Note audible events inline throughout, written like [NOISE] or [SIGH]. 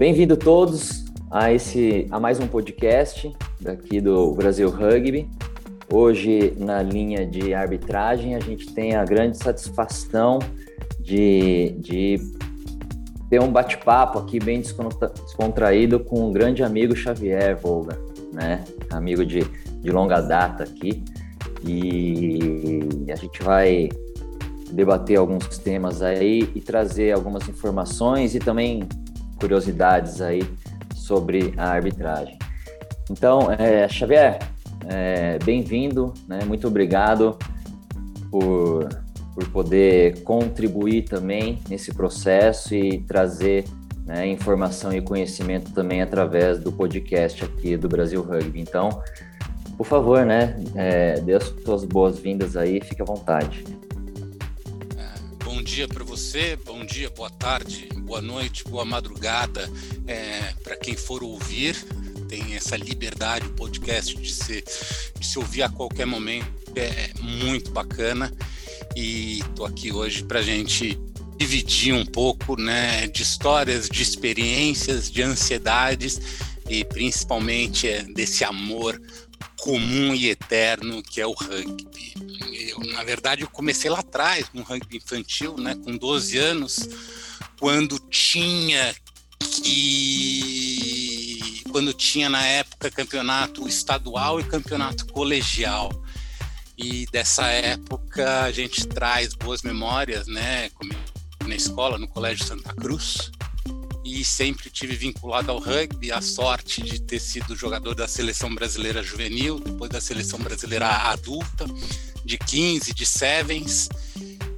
bem-vindo todos a esse a mais um podcast daqui do Brasil Rugby. Hoje, na linha de arbitragem, a gente tem a grande satisfação de, de ter um bate-papo aqui bem descontraído com um grande amigo Xavier Volga, né? Amigo de, de longa data aqui. E a gente vai debater alguns temas aí e trazer algumas informações e também curiosidades aí sobre a arbitragem. Então, é, Xavier, é, bem-vindo, né? muito obrigado por por poder contribuir também nesse processo e trazer né, informação e conhecimento também através do podcast aqui do Brasil Rugby. Então, por favor, né, é, dê as suas boas-vindas aí, fique à vontade. Bom dia para você, bom dia, boa tarde, boa noite, boa madrugada é, para quem for ouvir. Tem essa liberdade, o podcast de se, de se ouvir a qualquer momento, é muito bacana e estou aqui hoje para a gente dividir um pouco né, de histórias, de experiências, de ansiedades e principalmente é, desse amor comum e eterno que é o rugby. Na verdade, eu comecei lá atrás no rugby infantil, né, com 12 anos, quando tinha que quando tinha na época campeonato estadual e campeonato colegial. E dessa época a gente traz boas memórias, né? Na escola, no Colégio Santa Cruz. E sempre tive vinculado ao rugby, a sorte de ter sido jogador da seleção brasileira juvenil, depois da seleção brasileira adulta, de 15, de sevens.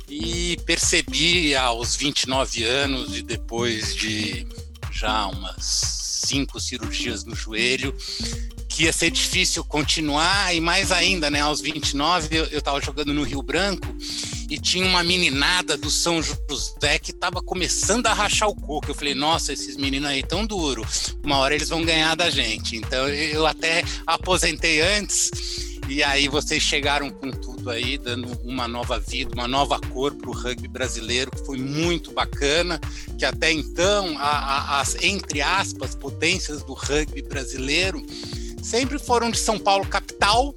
E percebi aos 29 anos e depois de já umas cinco cirurgias no joelho, que ia ser difícil continuar, e mais ainda, né, aos 29 eu, eu tava jogando no Rio Branco e tinha uma meninada do São José que tava começando a rachar o coco. Eu falei, nossa, esses meninos aí tão duro, uma hora eles vão ganhar da gente. Então eu até aposentei antes, e aí vocês chegaram com tudo aí, dando uma nova vida, uma nova cor para o rugby brasileiro, que foi muito bacana, que até então a, a, as, entre aspas, potências do rugby brasileiro sempre foram de São Paulo capital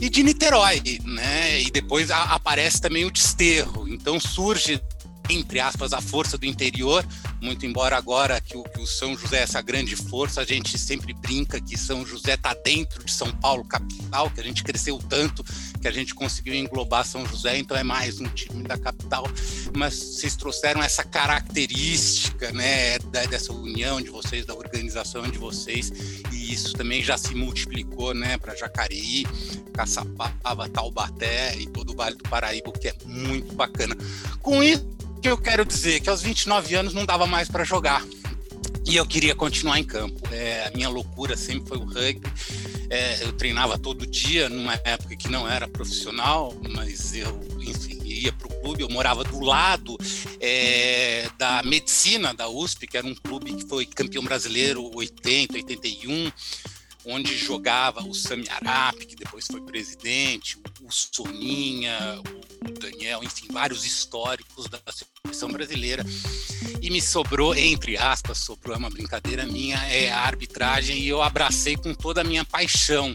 e de Niterói, né? E depois a, aparece também o desterro. Então surge entre aspas, a força do interior, muito embora agora que o, que o, São José é essa grande força, a gente sempre brinca que São José está dentro de São Paulo, capital, que a gente cresceu tanto que a gente conseguiu englobar São José, então é mais um time da capital, mas vocês trouxeram essa característica, né, dessa união de vocês, da organização de vocês, e isso também já se multiplicou, né, para Jacareí, Caçapava, Taubaté e todo o Vale do Paraíba, que é muito bacana. Com isso, que eu quero dizer? Que aos 29 anos não dava mais para jogar. E eu queria continuar em campo. É, a minha loucura sempre foi o rugby. É, eu treinava todo dia, numa época que não era profissional, mas eu, enfim, ia para o clube. Eu morava do lado é, da medicina da USP, que era um clube que foi campeão brasileiro 80, 81 onde jogava o Sami Arap, que depois foi presidente, o Soninha, o Daniel, enfim, vários históricos da seleção brasileira. E me sobrou, entre aspas, sobrou é uma brincadeira minha, é a arbitragem, e eu abracei com toda a minha paixão.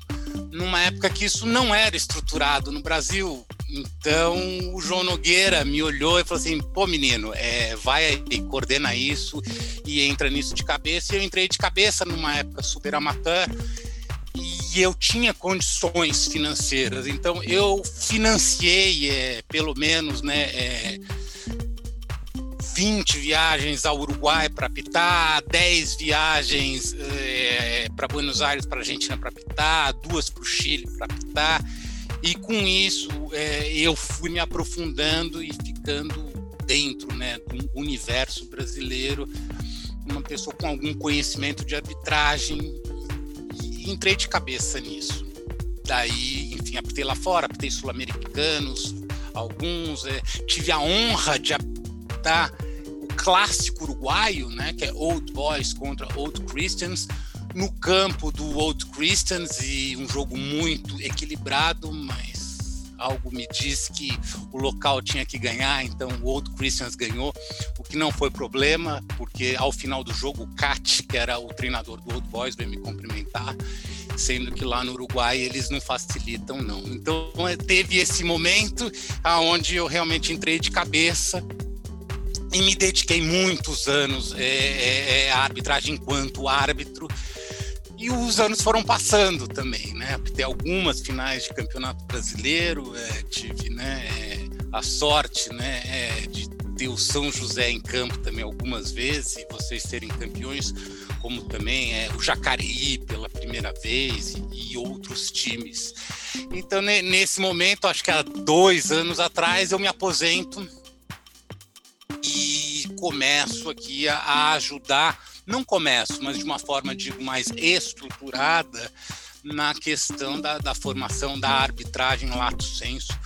Numa época que isso não era estruturado no Brasil, então o João Nogueira me olhou e falou assim: pô, menino, é, vai e coordena isso e entra nisso de cabeça. E eu entrei de cabeça numa época super amateur e eu tinha condições financeiras, então eu financiei é, pelo menos né, é, 20 viagens ao Uruguai para apitar, 10 viagens é, para Buenos Aires para Argentina para apitar, duas para o Chile para apitar. E com isso é, eu fui me aprofundando e ficando dentro né, do universo brasileiro, uma pessoa com algum conhecimento de arbitragem, e entrei de cabeça nisso. Daí, enfim, apitei lá fora, apitei sul-americanos, alguns, é, tive a honra de apitar o clássico uruguaio, né, que é Old Boys contra Old Christians, no campo do Old Christians e um jogo muito equilibrado, mas algo me diz que o local tinha que ganhar, então o Old Christians ganhou, o que não foi problema, porque ao final do jogo o Kat, que era o treinador do Old Boys, veio me cumprimentar, sendo que lá no Uruguai eles não facilitam não. Então é, teve esse momento aonde eu realmente entrei de cabeça e me dediquei muitos anos é, é, é, à arbitragem enquanto árbitro e os anos foram passando também, né? Tem algumas finais de campeonato brasileiro, é, tive né, é, a sorte né, é, de ter o São José em campo também algumas vezes e vocês serem campeões, como também é, o Jacareí pela primeira vez e, e outros times. Então, nesse momento, acho que há dois anos atrás, eu me aposento e começo aqui a, a ajudar não começo, mas de uma forma, digo, mais estruturada na questão da, da formação da arbitragem lato senso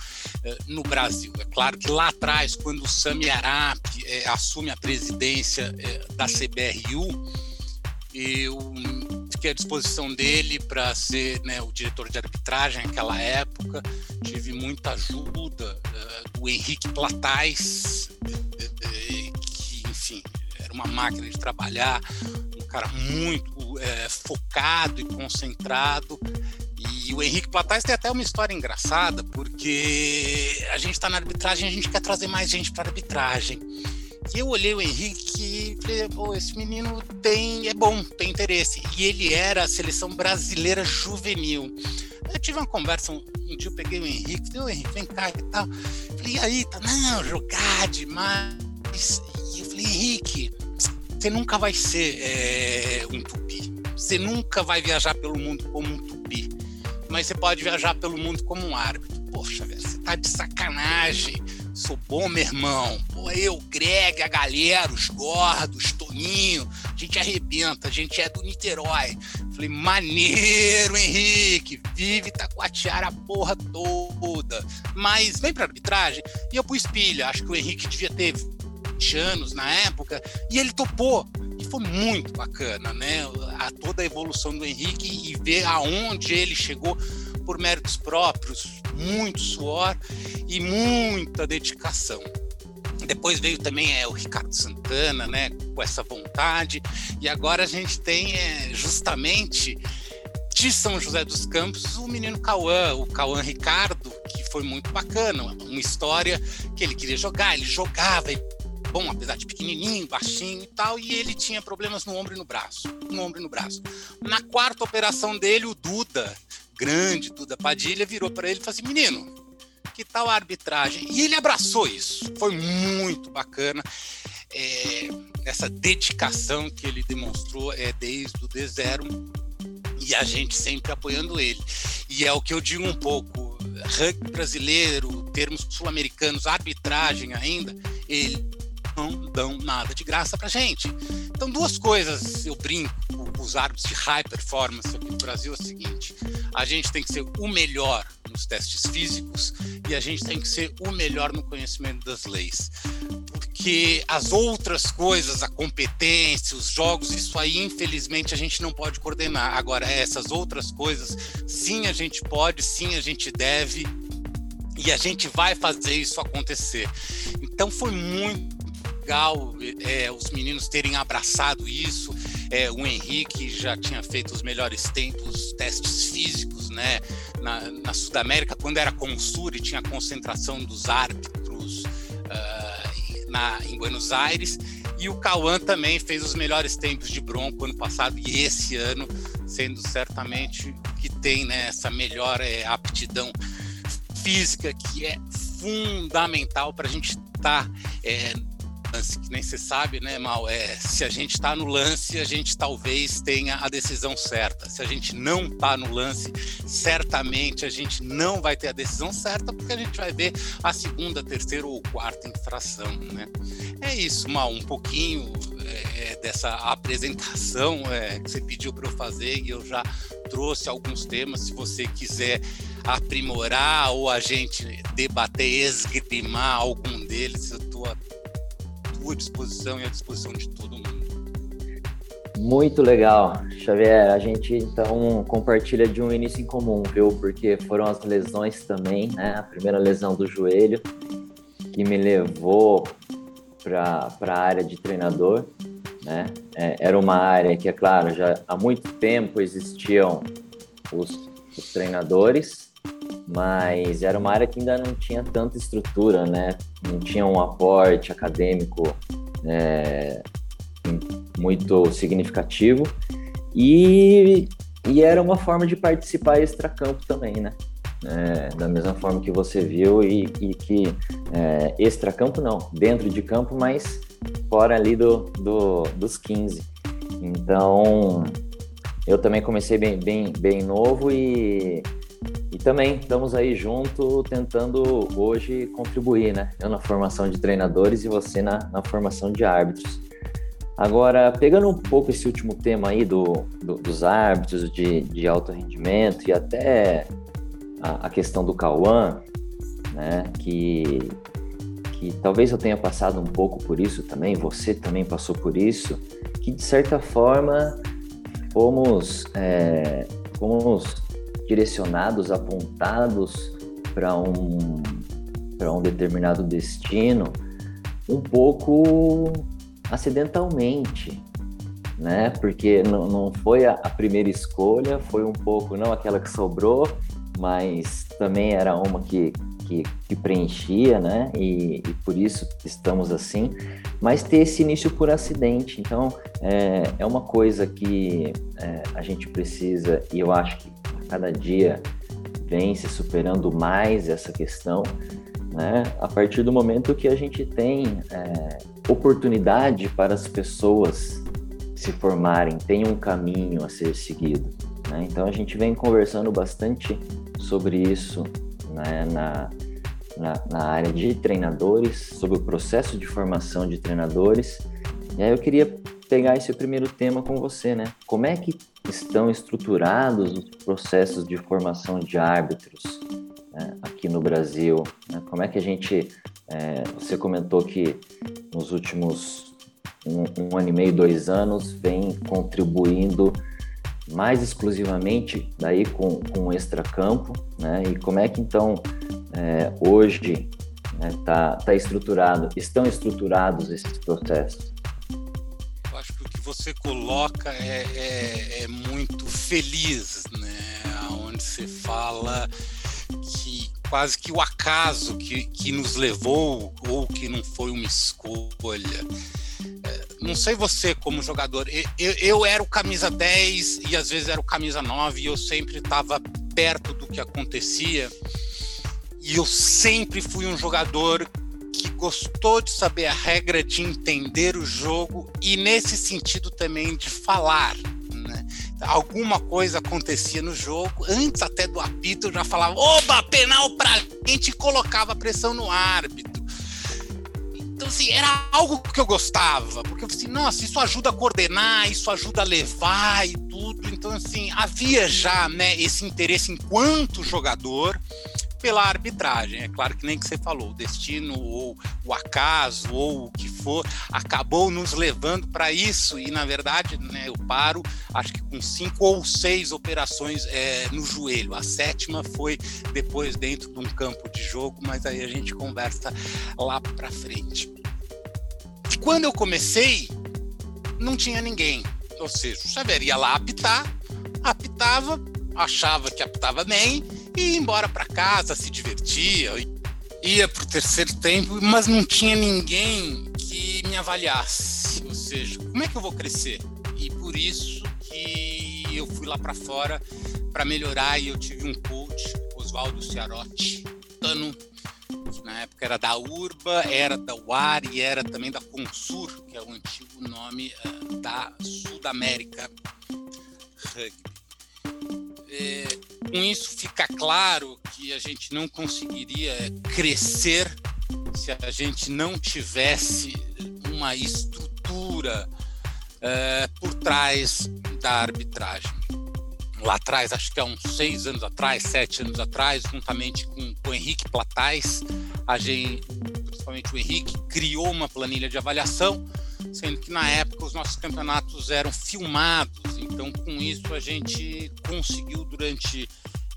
eh, no Brasil. É claro que lá atrás, quando o Sami Arap eh, assume a presidência eh, da CBRU, eu fiquei à disposição dele para ser né, o diretor de arbitragem naquela época. Tive muita ajuda do Henrique Platais, que, enfim, uma máquina de trabalhar, um cara muito é, focado e concentrado. E o Henrique Platais tem até uma história engraçada, porque a gente está na arbitragem, a gente quer trazer mais gente para arbitragem. E eu olhei o Henrique e falei, pô, esse menino tem, é bom, tem interesse. E ele era a seleção brasileira juvenil. Eu tive uma conversa, um, um dia eu peguei o Henrique, falei, ô Henrique, vem cá e tal. Falei, e aí, tá, não, jogar demais. E eu falei, Henrique, você nunca vai ser é, um tupi. Você nunca vai viajar pelo mundo como um tupi. Mas você pode viajar pelo mundo como um árbitro. Poxa, você tá de sacanagem. Sou bom, meu irmão. Pô, eu, Greg, a galera, os gordos, Toninho, a gente arrebenta, a gente é do Niterói. Falei, maneiro, Henrique, vive Taquatiara a porra toda. Mas vem pra arbitragem. E eu pus pilha. Acho que o Henrique devia ter 20 anos na época, e ele topou. E foi muito bacana, né? A, toda a evolução do Henrique e ver aonde ele chegou por méritos próprios, muito suor e muita dedicação. Depois veio também é, o Ricardo Santana, né, com essa vontade, e agora a gente tem é, justamente de São José dos Campos o menino Cauã, o Cauã Ricardo, que foi muito bacana, uma história que ele queria jogar, ele jogava, ele bom, apesar de pequenininho, baixinho e tal, e ele tinha problemas no ombro e no braço, no ombro e no braço. Na quarta operação dele, o Duda, grande Duda Padilha, virou para ele e falou assim: "Menino, que tal a arbitragem?" E ele abraçou isso. Foi muito bacana. É, essa dedicação que ele demonstrou é desde o D0 e a gente sempre apoiando ele. E é o que eu digo um pouco, rugby brasileiro, termos sul-americanos, arbitragem ainda, ele não dão nada de graça para gente. Então, duas coisas eu brinco com os árbitros de high performance aqui no Brasil é o seguinte: a gente tem que ser o melhor nos testes físicos e a gente tem que ser o melhor no conhecimento das leis. Porque as outras coisas, a competência, os jogos, isso aí, infelizmente, a gente não pode coordenar. Agora, essas outras coisas, sim, a gente pode, sim, a gente deve, e a gente vai fazer isso acontecer. Então foi muito legal é, os meninos terem abraçado isso. É, o Henrique já tinha feito os melhores tempos, testes físicos, né? Na, na Sudamérica, quando era Consur e tinha concentração dos árbitros uh, na, em Buenos Aires. E o Cauã também fez os melhores tempos de bronco ano passado e esse ano, sendo certamente que tem né, essa melhor é, aptidão física que é fundamental para a gente estar tá, é, lance, que nem você sabe, né, Mal? É, se a gente está no lance, a gente talvez tenha a decisão certa. Se a gente não está no lance, certamente a gente não vai ter a decisão certa, porque a gente vai ver a segunda, terceira ou quarta infração, né? É isso, Mal, um pouquinho é, dessa apresentação é, que você pediu para eu fazer e eu já trouxe alguns temas. Se você quiser aprimorar ou a gente debater, esgrimar algum deles, eu estou tua disposição e à disposição de todo mundo. Muito legal, Xavier. A gente então compartilha de um início em comum, viu? Porque foram as lesões também, né? A primeira lesão do joelho que me levou para a área de treinador, né? É, era uma área que, é claro, já há muito tempo existiam os, os treinadores, mas era uma área que ainda não tinha tanta estrutura, né? Não tinha um aporte acadêmico é, muito significativo e, e era uma forma de participar extra-campo também, né? É, da mesma forma que você viu e, e que é, extra-campo não, dentro de campo, mas fora ali do, do, dos 15. Então, eu também comecei bem, bem, bem novo e, e também estamos aí junto tentando hoje contribuir, né? Eu na formação de treinadores e você na, na formação de árbitros. Agora, pegando um pouco esse último tema aí do, do dos árbitros, de, de alto rendimento e até a, a questão do Cauã, né, que, que talvez eu tenha passado um pouco por isso também, você também passou por isso, que de certa forma fomos, é, fomos direcionados, apontados para um, para um determinado destino um pouco acidentalmente, né? Porque não, não foi a, a, primeira escolha, foi um pouco, não aquela que sobrou, mas também era uma que, que, que preenchia, né? E, e, por isso estamos assim. Mas ter esse início por acidente, então é, é uma coisa que é, a gente precisa, e eu acho que cada dia vem se superando mais essa questão, né? A partir do momento que a gente tem é, oportunidade para as pessoas se formarem, tem um caminho a ser seguido. Né? Então a gente vem conversando bastante sobre isso né? na, na, na, área de treinadores, sobre o processo de formação de treinadores. E aí eu queria pegar esse primeiro tema com você, né? Como é que estão estruturados os processos de formação de árbitros né? aqui no Brasil? Né? Como é que a gente é, você comentou que nos últimos um, um, ano e meio, dois anos, vem contribuindo mais exclusivamente daí com, com o extracampo, né? E como é que então é, hoje está né, tá, tá estruturado, estão estruturados esses processos? Você coloca é, é, é muito feliz, né? Onde você fala que quase que o acaso que, que nos levou ou que não foi uma escolha. É, não sei você como jogador, eu, eu, era o camisa 10 e às vezes era o camisa 9 e eu sempre estava perto do que acontecia. E eu sempre fui um jogador gostou de saber a regra, de entender o jogo e nesse sentido também de falar alguma coisa acontecia no jogo, antes até do apito, já falava, oba, penal pra gente e colocava pressão no árbitro. Então, assim, era algo que eu gostava, porque eu assim, nossa, isso ajuda a coordenar, isso ajuda a levar e tudo. Então, assim, havia já né, esse interesse enquanto jogador pela arbitragem. É claro que nem que você falou, o destino ou o acaso ou o que for acabou nos levando para isso e na verdade, né, eu paro, acho que com cinco ou seis operações é, no joelho. A sétima foi depois dentro de um campo de jogo, mas aí a gente conversa lá para frente. E quando eu comecei, não tinha ninguém. Ou seja, o Xavier ia lá apitar, apitava, achava que apitava bem e ia embora para casa, se divertia, ia para o terceiro tempo, mas não tinha ninguém que me avaliasse. Ou seja, como é que eu vou crescer? E por isso que eu fui lá para fora para melhorar e eu tive um coach, Oswaldo Ciarotti, ano que na época era da Urba, era da UAR e era também da Consur, que é o antigo nome uh, da Sudamérica Rugby. É, com isso fica claro que a gente não conseguiria crescer se a gente não tivesse uma estrutura é, por trás da arbitragem. Lá atrás, acho que há uns seis anos atrás, sete anos atrás, juntamente com, com o Henrique Platais, a gente, principalmente o Henrique, criou uma planilha de avaliação sendo que na época os nossos campeonatos eram filmados, então com isso a gente conseguiu durante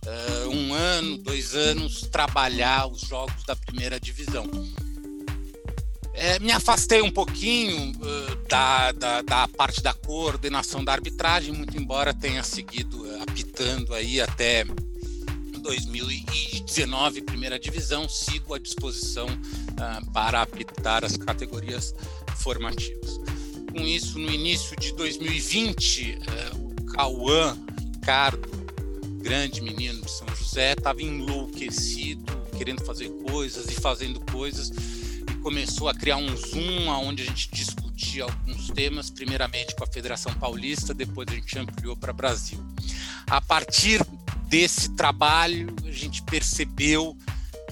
uh, um ano, dois anos, trabalhar os jogos da primeira divisão. É, me afastei um pouquinho uh, da, da, da, parte da coordenação da arbitragem, muito embora tenha seguido uh, apitando aí até 2019, primeira divisão, sigo à disposição uh, para apitar as categorias formativas. Com isso, no início de 2020, o Cauã Ricardo, grande menino de São José, estava enlouquecido, querendo fazer coisas e fazendo coisas começou a criar um Zoom onde a gente discutia alguns temas, primeiramente com a Federação Paulista, depois a gente ampliou para Brasil. A partir desse trabalho, a gente percebeu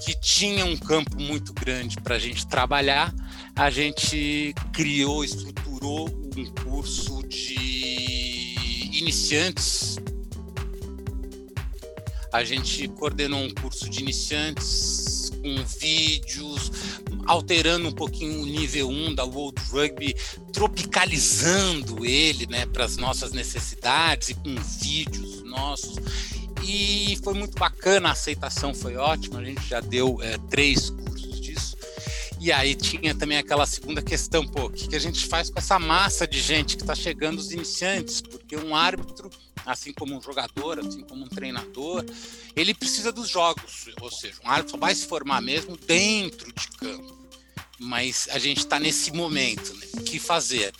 que tinha um campo muito grande para a gente trabalhar. A gente criou, estruturou um curso de iniciantes. A gente coordenou um curso de iniciantes com vídeos, alterando um pouquinho o nível 1 da World Rugby, tropicalizando ele né, para as nossas necessidades e com vídeos nossos. E foi muito bacana, a aceitação foi ótima, a gente já deu é, três cursos disso. E aí tinha também aquela segunda questão, pô, o que, que a gente faz com essa massa de gente que está chegando, os iniciantes? Porque um árbitro assim como um jogador, assim como um treinador, ele precisa dos jogos, ou seja, um árbitro vai se formar mesmo dentro de campo. Mas a gente está nesse momento, né? O que fazer?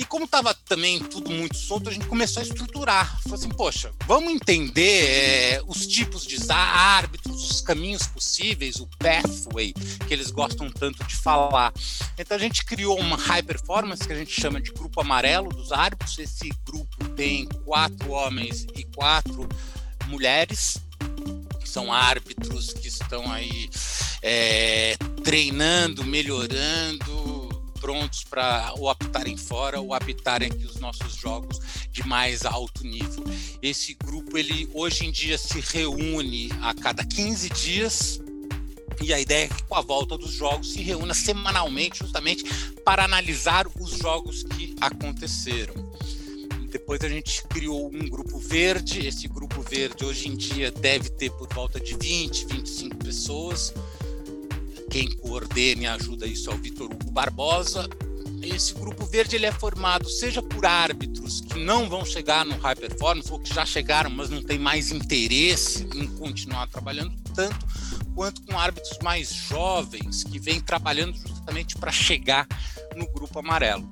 E como estava também tudo muito solto, a gente começou a estruturar. Falou assim, poxa, vamos entender é, os tipos de árbitros, os caminhos possíveis, o pathway, que eles gostam tanto de falar. Então a gente criou uma high performance, que a gente chama de grupo amarelo dos árbitros. Esse grupo tem quatro homens e quatro mulheres, que são árbitros que estão aí é, treinando, melhorando, prontos para ou apitarem fora ou apitarem aqui os nossos jogos de mais alto nível. Esse grupo ele hoje em dia se reúne a cada 15 dias e a ideia é que com a volta dos jogos se reúna semanalmente justamente para analisar os jogos que aconteceram. Depois a gente criou um grupo verde. Esse grupo verde hoje em dia deve ter por volta de 20, 25 pessoas. Quem coordena e ajuda isso é o Vitor Hugo Barbosa. Esse grupo verde ele é formado seja por árbitros que não vão chegar no high performance ou que já chegaram, mas não têm mais interesse em continuar trabalhando tanto, quanto com árbitros mais jovens que vêm trabalhando justamente para chegar no grupo amarelo.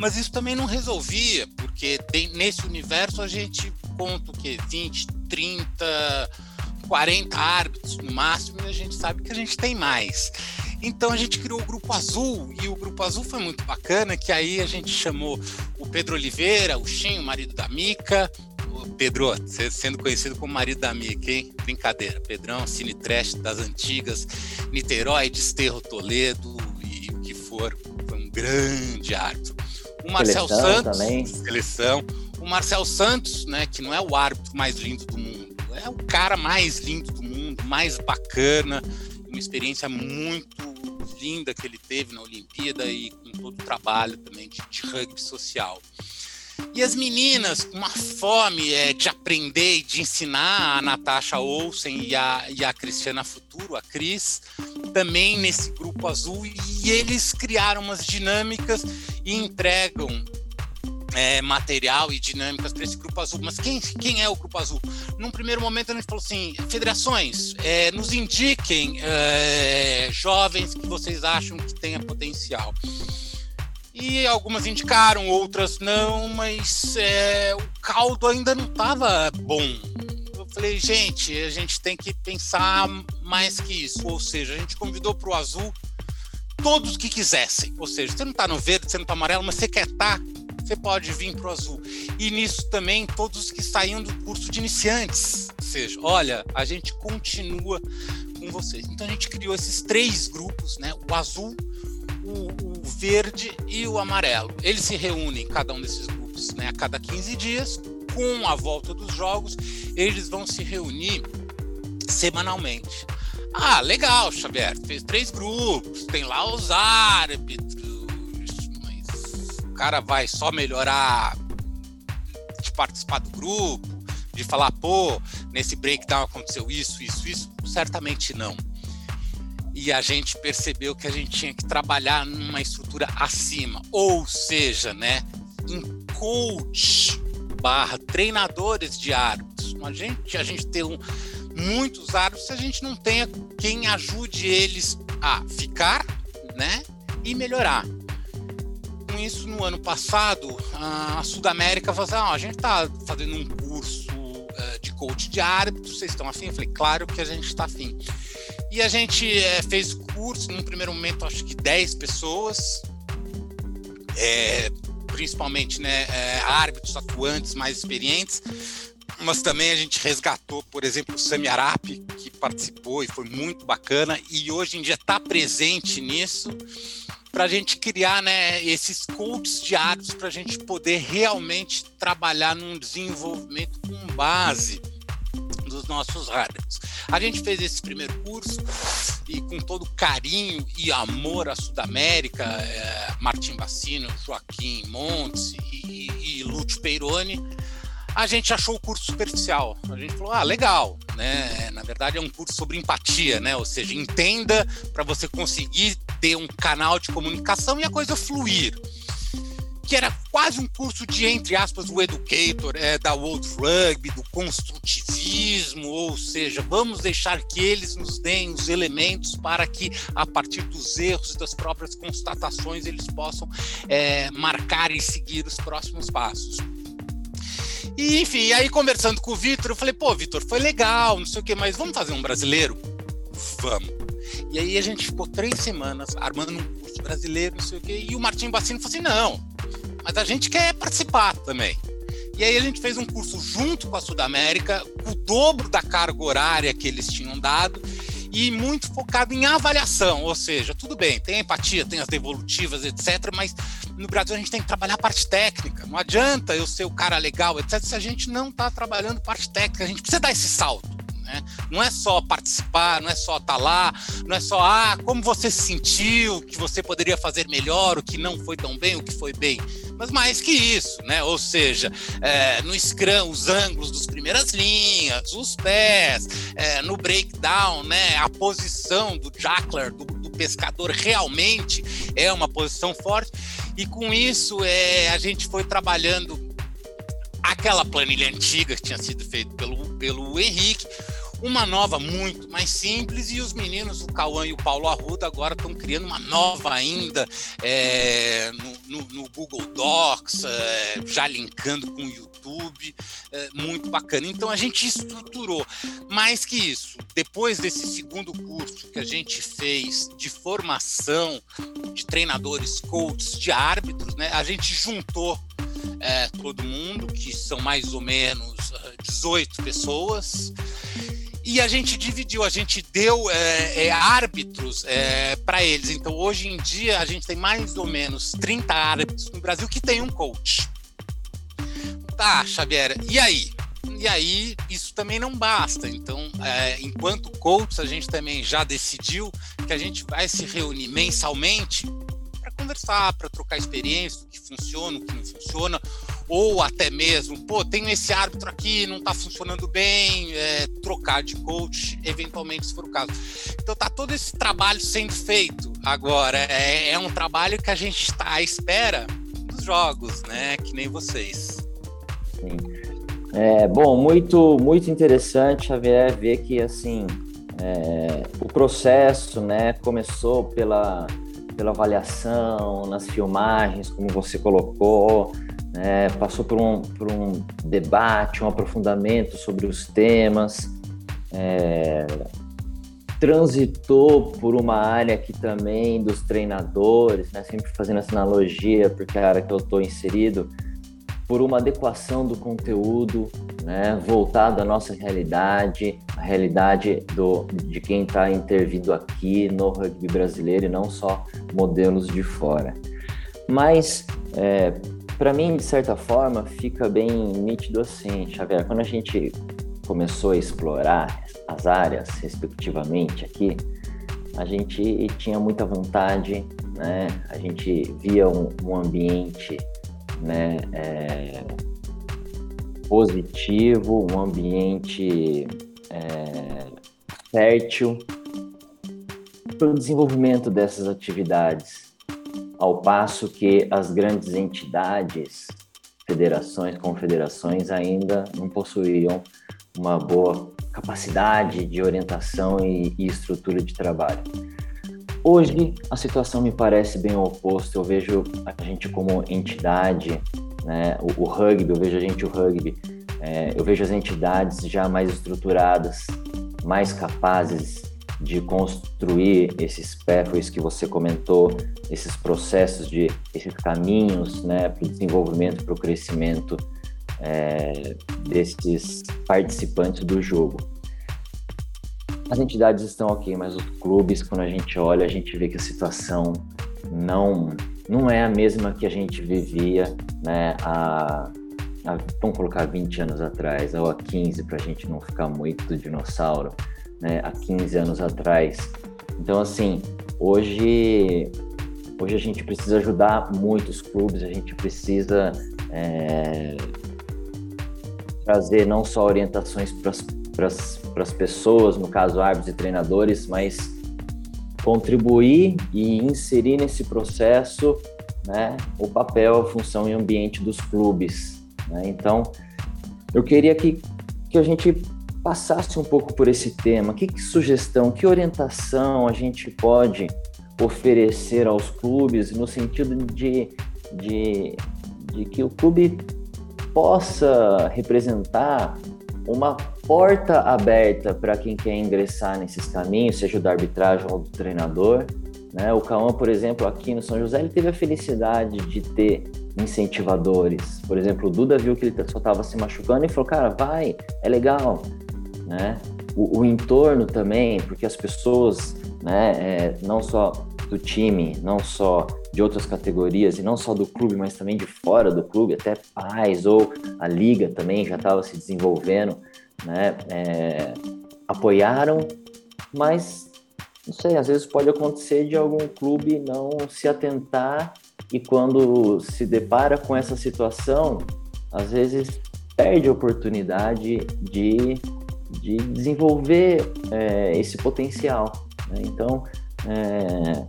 Mas isso também não resolvia, porque tem, nesse universo a gente conta o que 20, 30, 40 árbitros no máximo, e a gente sabe que a gente tem mais. Então a gente criou o Grupo Azul, e o Grupo Azul foi muito bacana, que aí a gente chamou o Pedro Oliveira, o Xim, o marido da Mica, o Pedro, sendo conhecido como marido da Mica, hein? Brincadeira, Pedrão, Cine Trash das antigas, Niterói, Desterro Toledo e o que for, foi um grande árbitro o Marcel seleção Santos, também. seleção, o Marcel Santos, né, que não é o árbitro mais lindo do mundo, é o cara mais lindo do mundo, mais bacana, uma experiência muito linda que ele teve na Olimpíada e com todo o trabalho também de, de rugby social. E as meninas, com uma fome é, de aprender e de ensinar, a Natasha Olsen e a, e a Cristiana Futuro, a Cris, também nesse grupo azul, e eles criaram umas dinâmicas e entregam é, material e dinâmicas para esse grupo azul. Mas quem, quem é o grupo azul? Num primeiro momento a gente falou assim: federações, é, nos indiquem é, jovens que vocês acham que tenha potencial. E algumas indicaram, outras não, mas é, o caldo ainda não estava bom. Eu falei, gente, a gente tem que pensar mais que isso. Ou seja, a gente convidou para o azul todos que quisessem. Ou seja, você não está no verde, você não está amarelo, mas você quer estar, tá, você pode vir para o azul. E nisso também todos que saíam do curso de iniciantes. Ou seja, olha, a gente continua com vocês. Então a gente criou esses três grupos, né? O azul, o, o verde e o amarelo. Eles se reúnem, cada um desses grupos, né, a cada 15 dias, com a volta dos jogos, eles vão se reunir semanalmente. Ah, legal, Xavier, fez três grupos, tem lá os árbitros, cara vai só melhorar de participar do grupo, de falar, pô, nesse breakdown aconteceu isso, isso, isso? Certamente não. E a gente percebeu que a gente tinha que trabalhar numa estrutura acima, ou seja, né, em coach barra treinadores de árbitros. A gente, a gente tem um, muitos árbitros se a gente não tenha quem ajude eles a ficar, né, e melhorar. Isso, no ano passado, a Sudamérica falou assim: ah, a gente está fazendo um curso uh, de coach de árbitros, vocês estão afim? Eu falei, claro que a gente está afim. E a gente é, fez curso, num primeiro momento, acho que 10 pessoas, é, principalmente né, é, árbitros atuantes mais experientes, mas também a gente resgatou, por exemplo, o Sami Arap, que participou e foi muito bacana, e hoje em dia está presente nisso, para a gente criar né, esses coaches diários para a gente poder realmente trabalhar num desenvolvimento com base dos nossos árbitros. A gente fez esse primeiro curso e com todo carinho e amor à Sudamérica, é, Martim Bassino, Joaquim Montes e, e, e Lúcio Peironi, a gente achou o curso superficial. A gente falou, ah, legal, né? Na verdade é um curso sobre empatia, né? Ou seja, entenda para você conseguir ter um canal de comunicação e a coisa fluir. Que era quase um curso de, entre aspas, o educator, é, da World Rugby, do construtivismo, ou seja, vamos deixar que eles nos deem os elementos para que, a partir dos erros e das próprias constatações, eles possam é, marcar e seguir os próximos passos. E, enfim, aí conversando com o Vitor, eu falei, pô, Vitor, foi legal, não sei o quê, mas vamos fazer um brasileiro? Vamos. E aí a gente ficou três semanas armando um curso brasileiro, não sei o quê, e o Martim Bassino falou assim, não, mas a gente quer participar também. E aí a gente fez um curso junto com a Sudamérica, o dobro da carga horária que eles tinham dado, e muito focado em avaliação, ou seja, tudo bem, tem empatia, tem as devolutivas, etc., mas no Brasil a gente tem que trabalhar a parte técnica. Não adianta eu ser o cara legal, etc., se a gente não está trabalhando parte técnica, a gente precisa dar esse salto. Né? Não é só participar, não é só estar tá lá, não é só, ah, como você se sentiu, que você poderia fazer melhor, o que não foi tão bem, o que foi bem. Mas mais que isso, né? Ou seja, é, no Scrum, os ângulos dos primeiras linhas, os pés, é, no breakdown, né? A posição do jackler, do, do pescador, realmente é uma posição forte. E com isso, é, a gente foi trabalhando aquela planilha antiga que tinha sido feita pelo, pelo Henrique, uma nova muito mais simples e os meninos, o Cauã e o Paulo Arruda, agora estão criando uma nova ainda é, no, no, no, Google Docs, é, já linkando com o YouTube, é, muito bacana. Então a gente estruturou. Mais que isso, depois desse segundo curso que a gente fez de formação de treinadores, coaches, de árbitros, né, a gente juntou é, todo mundo, que são mais ou menos 18 pessoas, e a gente dividiu, a gente deu é, é, árbitros é, para eles. Então, hoje em dia, a gente tem mais ou menos 30 árbitros no Brasil que tem um coach. Tá, Xavier, e aí? E aí, isso também não basta. Então, é, enquanto coach, a gente também já decidiu que a gente vai se reunir mensalmente para conversar, para trocar experiência, o que funciona, o que não funciona, ou até mesmo, pô, tem esse árbitro aqui, não está funcionando bem, é, trocar de coach, eventualmente, se for o caso. Então tá todo esse trabalho sendo feito agora. É, é um trabalho que a gente está à espera dos jogos, né? Que nem vocês. Sim. É, bom, muito, muito interessante, Xavier, ver que assim é, o processo né, começou pela, pela avaliação, nas filmagens, como você colocou, é, passou por um, por um debate, um aprofundamento sobre os temas, é, transitou por uma área aqui também dos treinadores, né, sempre fazendo essa analogia, porque é a área que eu estou inserido, por uma adequação do conteúdo, né, voltado à nossa realidade, a realidade do, de quem está intervindo aqui no rugby brasileiro e não só modelos de fora. Mas é, para mim, de certa forma, fica bem nítido assim, Xavier, quando a gente começou a explorar as áreas, respectivamente, aqui, a gente tinha muita vontade, né? A gente via um, um ambiente, né? É, positivo, um ambiente é, fértil para o desenvolvimento dessas atividades, ao passo que as grandes entidades, federações, confederações ainda não possuíam uma boa capacidade de orientação e, e estrutura de trabalho. Hoje a situação me parece bem oposta. Eu vejo a gente como entidade, né, o, o rugby, eu vejo a gente o rugby, é, eu vejo as entidades já mais estruturadas, mais capazes de construir esses pathways que você comentou, esses processos de esses caminhos, né, para o desenvolvimento, para o crescimento é, desses participantes do jogo. As entidades estão ok, mas os clubes, quando a gente olha, a gente vê que a situação não não é a mesma que a gente vivia, né, há, há vamos colocar 20 anos atrás, ou há 15, para a gente não ficar muito dinossauro, né, há 15 anos atrás. Então, assim, hoje, hoje a gente precisa ajudar muitos clubes, a gente precisa é, trazer não só orientações para as pessoas, no caso árbitros e treinadores, mas contribuir e inserir nesse processo né, o papel, a função e ambiente dos clubes. Né? Então, eu queria que, que a gente passasse um pouco por esse tema. Que, que sugestão, que orientação a gente pode oferecer aos clubes no sentido de, de, de que o clube possa representar uma porta aberta para quem quer ingressar nesses caminhos, seja da arbitragem ou do treinador. Né? O Cauã, por exemplo, aqui no São José, ele teve a felicidade de ter incentivadores. Por exemplo, o Duda viu que ele só estava se machucando e falou: Cara, vai, é legal. Né? O, o entorno também, porque as pessoas, né, é, não só do time, não só de outras categorias e não só do clube, mas também de fora do clube, até pais ou a liga também já estava se desenvolvendo, né? É, apoiaram, mas não sei, às vezes pode acontecer de algum clube não se atentar e quando se depara com essa situação, às vezes perde a oportunidade de, de desenvolver é, esse potencial. Né? Então, é,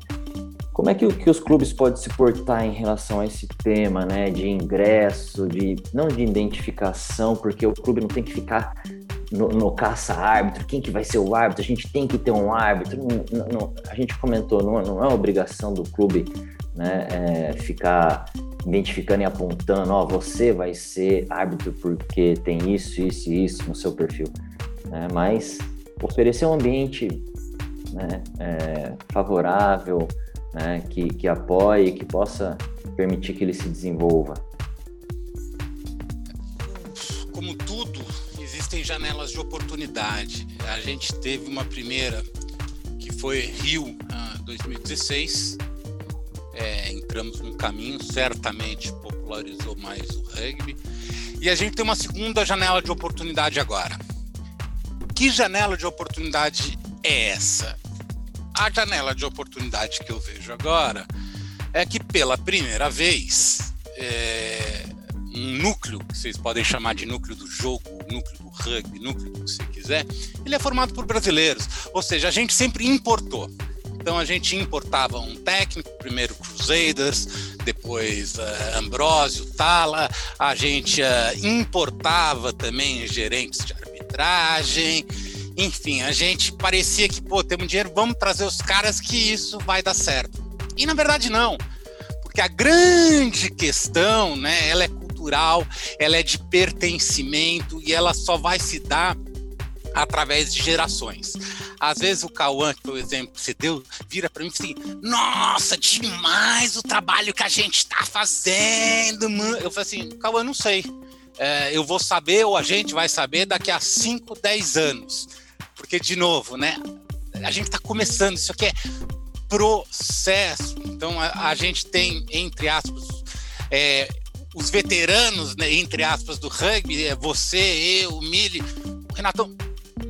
como é que, que, os clubes podem se portar em relação a esse tema, né, de ingresso, de não de identificação, porque o clube não tem que ficar no, no caça-árbitro, quem que vai ser o árbitro, a gente tem que ter um árbitro, não, não, a gente comentou, não, não, é obrigação do clube né, é, ficar identificando e apontando, ó, você vai ser árbitro porque tem isso, isso e isso no seu perfil, né, mas oferecer um ambiente né, é, favorável, né, que, que apoie, que possa permitir que ele se desenvolva. Como tudo, existem janelas de oportunidade. A gente teve uma primeira que foi Rio 2016. Ah, é, entramos num caminho, certamente popularizou mais o rugby. E a gente tem uma segunda janela de oportunidade agora. Que janela de oportunidade é essa? A janela de oportunidade que eu vejo agora é que pela primeira vez é, um núcleo, que vocês podem chamar de núcleo do jogo, núcleo do rugby, núcleo do que você quiser, ele é formado por brasileiros. Ou seja, a gente sempre importou. Então a gente importava um técnico, primeiro Crusaders, depois uh, Ambrósio, Tala, a gente uh, importava também gerentes de arbitragem, enfim, a gente parecia que, pô, temos dinheiro, vamos trazer os caras que isso vai dar certo. E na verdade não, porque a grande questão, né, ela é cultural, ela é de pertencimento e ela só vai se dar através de gerações. Às vezes o Cauã, por exemplo, você deu, vira para mim assim: Nossa, demais o trabalho que a gente está fazendo, mano. Eu falei assim: Cauã, não sei. É, eu vou saber, ou a gente vai saber, daqui a 5, 10 anos. Porque, de novo, né? A gente está começando, isso aqui é processo. Então, a, a gente tem, entre aspas, é, os veteranos, né, entre aspas, do rugby, é você, eu, o Mili, o Renatão,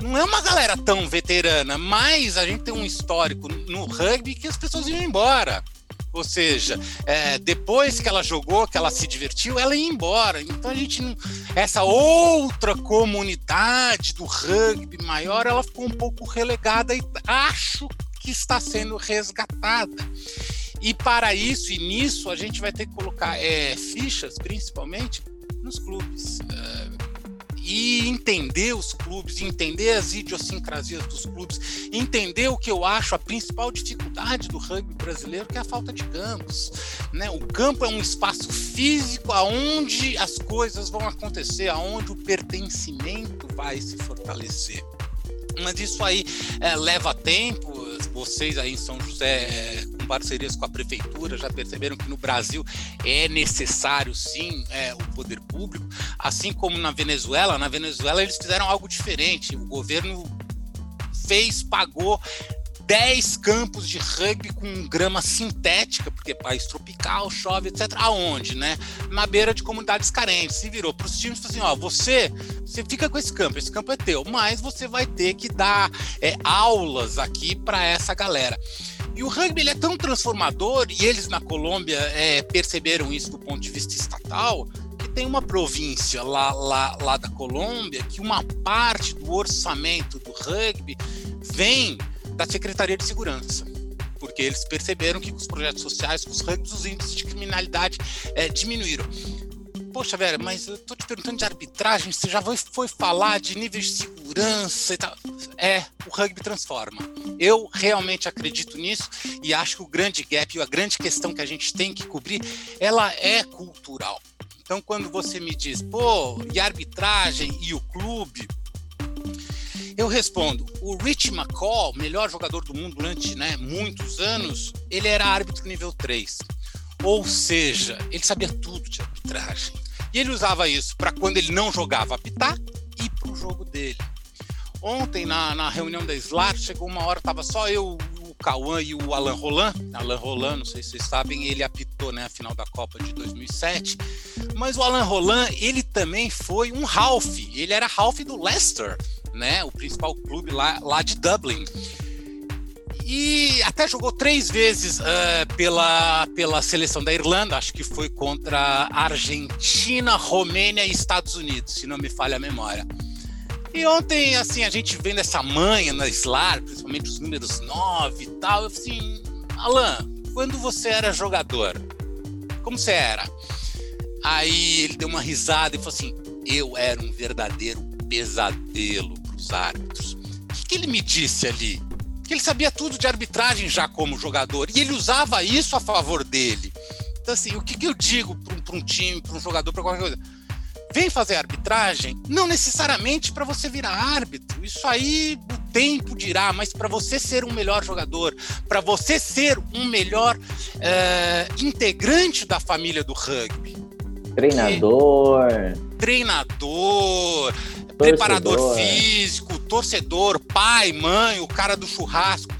não é uma galera tão veterana, mas a gente tem um histórico no rugby que as pessoas iam embora. Ou seja, é, depois que ela jogou, que ela se divertiu, ela ia embora. Então a gente não. Essa outra comunidade do rugby maior, ela ficou um pouco relegada e acho que está sendo resgatada. E para isso e nisso a gente vai ter que colocar é, fichas, principalmente, nos clubes. Uh, e entender os clubes, entender as idiosincrasias dos clubes, entender o que eu acho a principal dificuldade do rugby brasileiro, que é a falta de campos. Né? O campo é um espaço físico aonde as coisas vão acontecer, aonde o pertencimento vai se fortalecer. Mas isso aí é, leva tempo. Vocês aí em São José é, parcerias com a prefeitura, já perceberam que no Brasil é necessário sim é, o poder público, assim como na Venezuela. Na Venezuela eles fizeram algo diferente. O governo fez, pagou 10 campos de rugby com grama sintética, porque país tropical, chove, etc. Aonde, né? Na beira de comunidades carentes. Se virou para os times e assim: ó, você, você fica com esse campo, esse campo é teu, mas você vai ter que dar é, aulas aqui para essa galera. E o rugby ele é tão transformador, e eles na Colômbia é, perceberam isso do ponto de vista estatal, que tem uma província lá, lá, lá da Colômbia que uma parte do orçamento do rugby vem da Secretaria de Segurança porque eles perceberam que com os projetos sociais, com os rugby, os índices de criminalidade é, diminuíram. Poxa, velho, mas eu tô te perguntando de arbitragem, você já foi, falar de níveis de segurança e tal. É, o rugby transforma. Eu realmente acredito nisso e acho que o grande gap, a grande questão que a gente tem que cobrir, ela é cultural. Então, quando você me diz, pô, e arbitragem e o clube, eu respondo, o Rich McCall, melhor jogador do mundo durante né, muitos anos, ele era árbitro nível 3. Ou seja, ele sabia tudo de arbitragem. E ele usava isso para quando ele não jogava apitar e para o jogo dele. Ontem, na, na reunião da SLAR, chegou uma hora, estava só eu, o Cauã e o Alan Roland. Alan Roland, não sei se vocês sabem, ele apitou né, a final da Copa de 2007. Mas o Alan Roland, ele também foi um Ralph. Ele era Ralph do Leicester, né, o principal clube lá, lá de Dublin e até jogou três vezes uh, pela, pela seleção da Irlanda, acho que foi contra Argentina, Romênia e Estados Unidos, se não me falha a memória. E ontem, assim, a gente vendo essa manha na SLAR, principalmente os números 9 e tal, eu assim, Alan, quando você era jogador, como você era? Aí ele deu uma risada e falou assim: eu era um verdadeiro pesadelo para os árbitros. O que, que ele me disse ali? que ele sabia tudo de arbitragem já como jogador e ele usava isso a favor dele. Então, assim, o que, que eu digo para um, um, time, para um jogador, para qualquer coisa? Vem fazer arbitragem, não necessariamente para você virar árbitro. Isso aí o tempo dirá, mas para você ser um melhor jogador, para você ser um melhor é, integrante da família do rugby. Treinador. treinador, preparador físico, torcedor, pai, mãe, o cara do churrasco,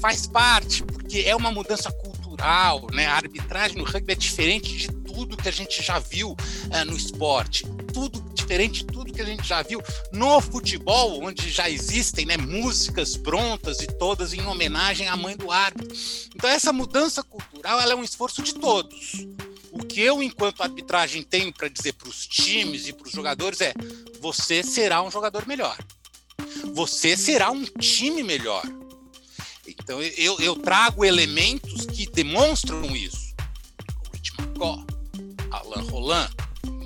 faz parte, porque é uma mudança cultural, né? A arbitragem no rugby é diferente de tudo que a gente já viu uh, no esporte, tudo diferente de tudo que a gente já viu no futebol, onde já existem né, músicas prontas e todas em homenagem à mãe do árbitro. Então essa mudança cultural ela é um esforço de todos. O que eu, enquanto arbitragem, tenho para dizer para os times e para os jogadores é: você será um jogador melhor. Você será um time melhor. Então eu, eu trago elementos que demonstram isso. O McCaw, Alan Roland,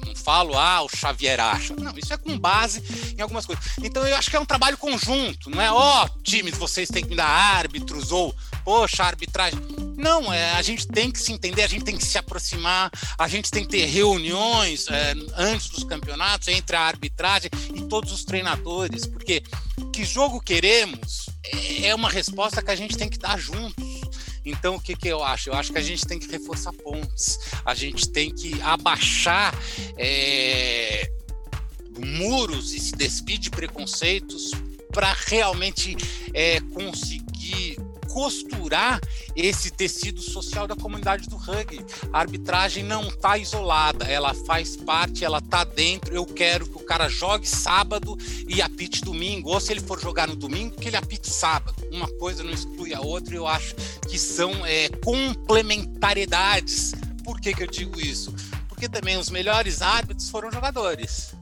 não falo, ah, o Xavier acha. Não, isso é com base em algumas coisas. Então eu acho que é um trabalho conjunto, não é, ó, oh, times, vocês têm que me dar árbitros, ou, poxa, arbitragem. Não, é, a gente tem que se entender, a gente tem que se aproximar, a gente tem que ter reuniões é, antes dos campeonatos entre a arbitragem e todos os treinadores, porque que jogo queremos é, é uma resposta que a gente tem que dar juntos. Então, o que, que eu acho? Eu acho que a gente tem que reforçar pontes, a gente tem que abaixar é, muros e se despir de preconceitos para realmente é, conseguir costurar esse tecido social da comunidade do rugby. A arbitragem não está isolada, ela faz parte, ela está dentro. Eu quero que o cara jogue sábado e apite domingo, ou se ele for jogar no domingo, que ele apite sábado. Uma coisa não exclui a outra, eu acho que são é, complementariedades. Por que, que eu digo isso? Porque também os melhores árbitros foram jogadores.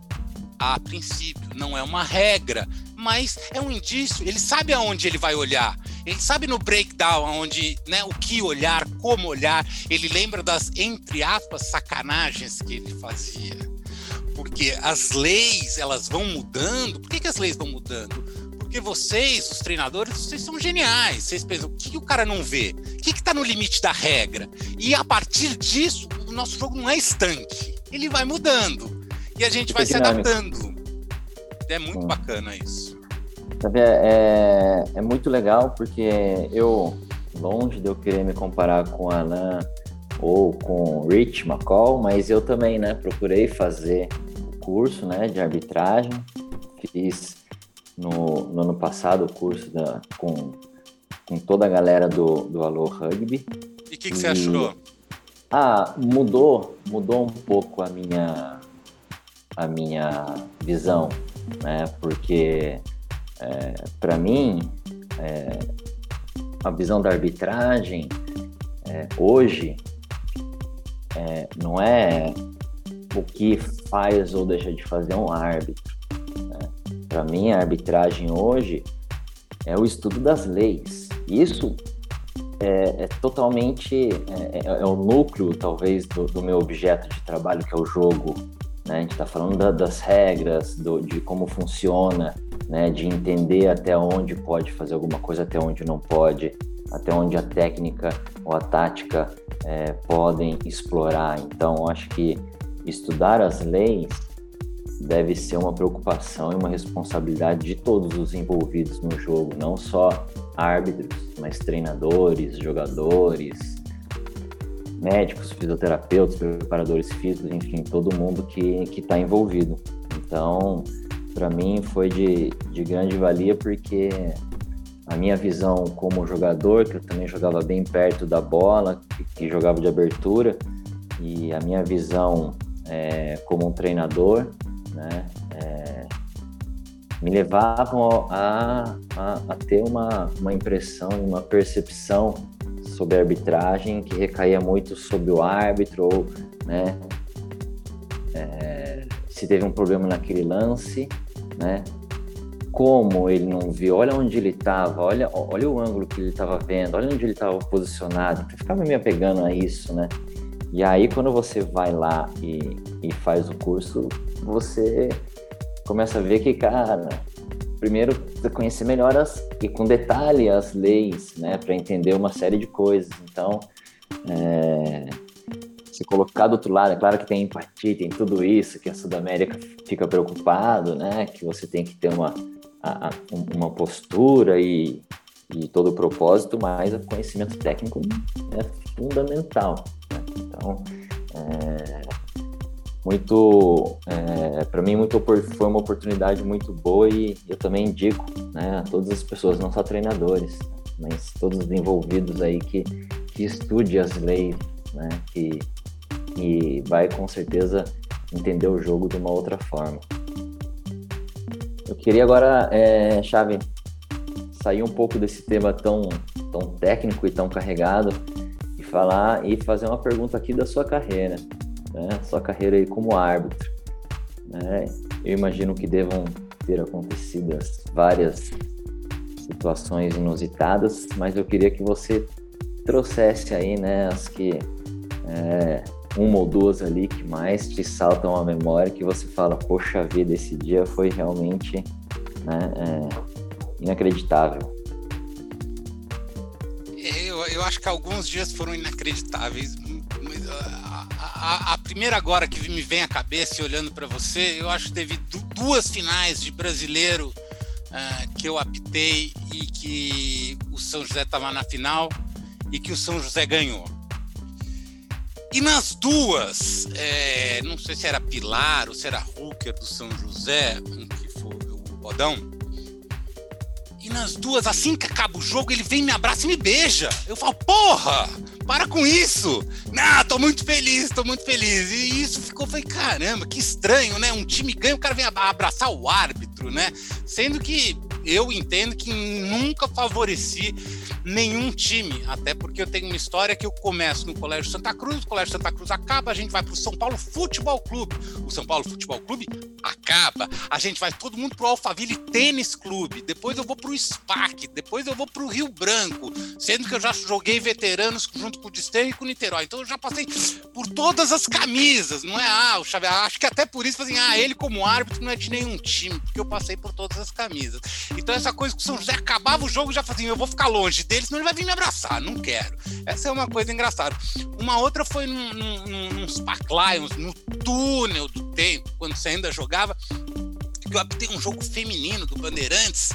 A princípio, não é uma regra, mas é um indício. Ele sabe aonde ele vai olhar. Ele sabe no breakdown aonde, né, o que olhar, como olhar. Ele lembra das entre aspas sacanagens que ele fazia. Porque as leis, elas vão mudando. Por que, que as leis vão mudando? Porque vocês, os treinadores, vocês são geniais. Vocês pensam, o que, que o cara não vê? O que está no limite da regra? E a partir disso, o nosso jogo não é estanque. Ele vai mudando. E a gente vai se adaptando. É muito bacana isso. Sabe, é, é muito legal porque eu, longe de eu querer me comparar com Alan ou com Rich McCall, mas eu também, né, procurei fazer o curso, né, de arbitragem, fiz no, no ano passado o curso da, com, com toda a galera do, do Alô Rugby. E o que, que você achou? Ah, mudou, mudou um pouco a minha, a minha visão, né, porque é, para mim, é, a visão da arbitragem é, hoje é, não é o que faz ou deixa de fazer um árbitro. Né? Para mim, a arbitragem hoje é o estudo das leis. Isso é, é totalmente é, é, é, o núcleo, talvez, do, do, meu objeto de trabalho, que é o jogo. Né? A gente está falando da, das regras, do, de como funciona né, de entender até onde pode fazer alguma coisa, até onde não pode, até onde a técnica ou a tática é, podem explorar. Então, acho que estudar as leis deve ser uma preocupação e uma responsabilidade de todos os envolvidos no jogo, não só árbitros, mas treinadores, jogadores, médicos, fisioterapeutas, preparadores físicos, enfim, todo mundo que está envolvido. Então, para mim foi de, de grande valia porque a minha visão como jogador, que eu também jogava bem perto da bola, que, que jogava de abertura, e a minha visão é, como um treinador, né, é, me levavam a, a, a, ter uma, uma impressão, uma percepção sobre a arbitragem que recaía muito sobre o árbitro, ou, né, é, se teve um problema naquele lance, né? Como ele não viu, olha onde ele estava, olha, olha o ângulo que ele estava vendo, olha onde ele estava posicionado. Então, ficava me apegando a isso, né? E aí, quando você vai lá e, e faz o curso, você começa a ver que, cara, primeiro conhecer melhor as, e com detalhe as leis, né, para entender uma série de coisas. Então, é, se colocar do outro lado, é claro que tem empatia, tem tudo isso, que a Sudamérica fica preocupado, né? Que você tem que ter uma, a, uma postura e, e todo o propósito, mas o conhecimento técnico é fundamental. Né? Então, é, muito, é, para mim, muito, foi uma oportunidade muito boa e eu também indico né, a todas as pessoas, não só treinadores, mas todos os envolvidos aí que, que estude as leis, né, que e vai com certeza entender o jogo de uma outra forma. Eu queria agora, é, Chave, sair um pouco desse tema tão, tão técnico e tão carregado e falar e fazer uma pergunta aqui da sua carreira, né? Sua carreira aí como árbitro. Né? Eu imagino que devam ter acontecido várias situações inusitadas, mas eu queria que você trouxesse aí, né, as que é, uma ou duas ali que mais te saltam à memória, que você fala, poxa vida, esse dia foi realmente né, é, inacreditável? Eu, eu acho que alguns dias foram inacreditáveis. A, a, a primeira agora que me vem à cabeça olhando para você, eu acho que teve duas finais de brasileiro uh, que eu apitei e que o São José estava na final e que o São José ganhou. E nas duas, é, não sei se era Pilar ou se era Hooker do São José, um que foi o Bodão. E nas duas, assim que acaba o jogo, ele vem, me abraça e me beija. Eu falo, porra, para com isso. Não, tô muito feliz, tô muito feliz. E isso ficou, falei, caramba, que estranho, né? Um time ganha, o cara vem abraçar o árbitro, né? Sendo que eu entendo que nunca favoreci nenhum time, até porque eu tenho uma história que eu começo no Colégio Santa Cruz, o Colégio Santa Cruz acaba, a gente vai para o São Paulo Futebol Clube, o São Paulo Futebol Clube acaba, a gente vai todo mundo para o Alphaville Tênis Clube, depois eu vou para o SPAC, depois eu vou para o Rio Branco, sendo que eu já joguei veteranos junto com o Desterro e com o Niterói, então eu já passei por todas as camisas, não é? Ah, o Xavier, acho que até por isso, assim, ah, ele como árbitro não é de nenhum time, porque eu passei por todas as camisas. Então essa coisa que o São José acabava o jogo já fazia, eu vou ficar longe dele, senão ele vai vir me abraçar. Não quero. Essa é uma coisa engraçada. Uma outra foi num, num, Park Lions, no túnel do tempo, quando você ainda jogava, que eu apitei um jogo feminino do Bandeirantes